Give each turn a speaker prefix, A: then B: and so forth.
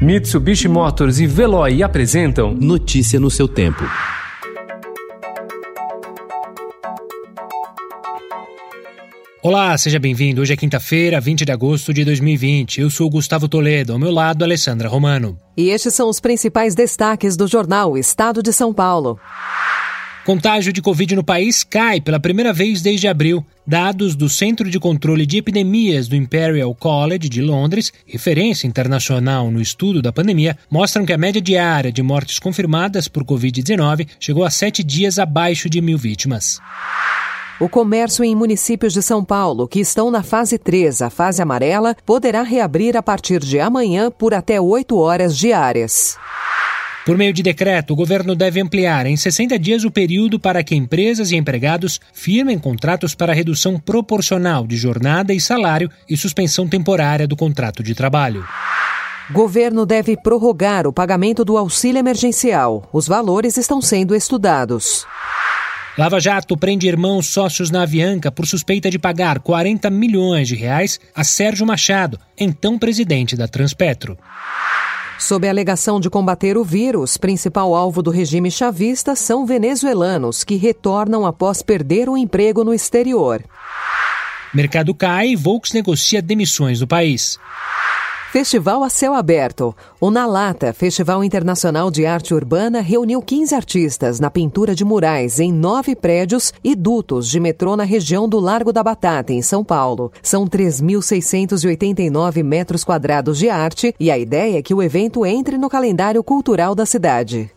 A: Mitsubishi Motors e Veloy apresentam
B: Notícia no seu tempo.
C: Olá, seja bem-vindo. Hoje é quinta-feira, 20 de agosto de 2020. Eu sou Gustavo Toledo, ao meu lado, Alessandra Romano.
D: E estes são os principais destaques do jornal Estado de São Paulo.
C: Contágio de Covid no país cai pela primeira vez desde abril. Dados do Centro de Controle de Epidemias do Imperial College de Londres, referência internacional no estudo da pandemia, mostram que a média diária de mortes confirmadas por Covid-19 chegou a sete dias abaixo de mil vítimas.
D: O comércio em municípios de São Paulo, que estão na fase 3, a fase amarela, poderá reabrir a partir de amanhã por até 8 horas diárias.
C: Por meio de decreto, o governo deve ampliar em 60 dias o período para que empresas e empregados firmem contratos para redução proporcional de jornada e salário e suspensão temporária do contrato de trabalho.
D: Governo deve prorrogar o pagamento do auxílio emergencial. Os valores estão sendo estudados.
C: Lava Jato prende irmãos sócios na Avianca por suspeita de pagar 40 milhões de reais a Sérgio Machado, então presidente da Transpetro.
D: Sob a alegação de combater o vírus, principal alvo do regime chavista são venezuelanos que retornam após perder o emprego no exterior.
C: Mercado cai e Volks negocia demissões do país.
D: Festival a céu aberto. O Na Lata, Festival Internacional de Arte Urbana, reuniu 15 artistas na pintura de murais em nove prédios e dutos de metrô na região do Largo da Batata, em São Paulo. São 3.689 metros quadrados de arte e a ideia é que o evento entre no calendário cultural da cidade.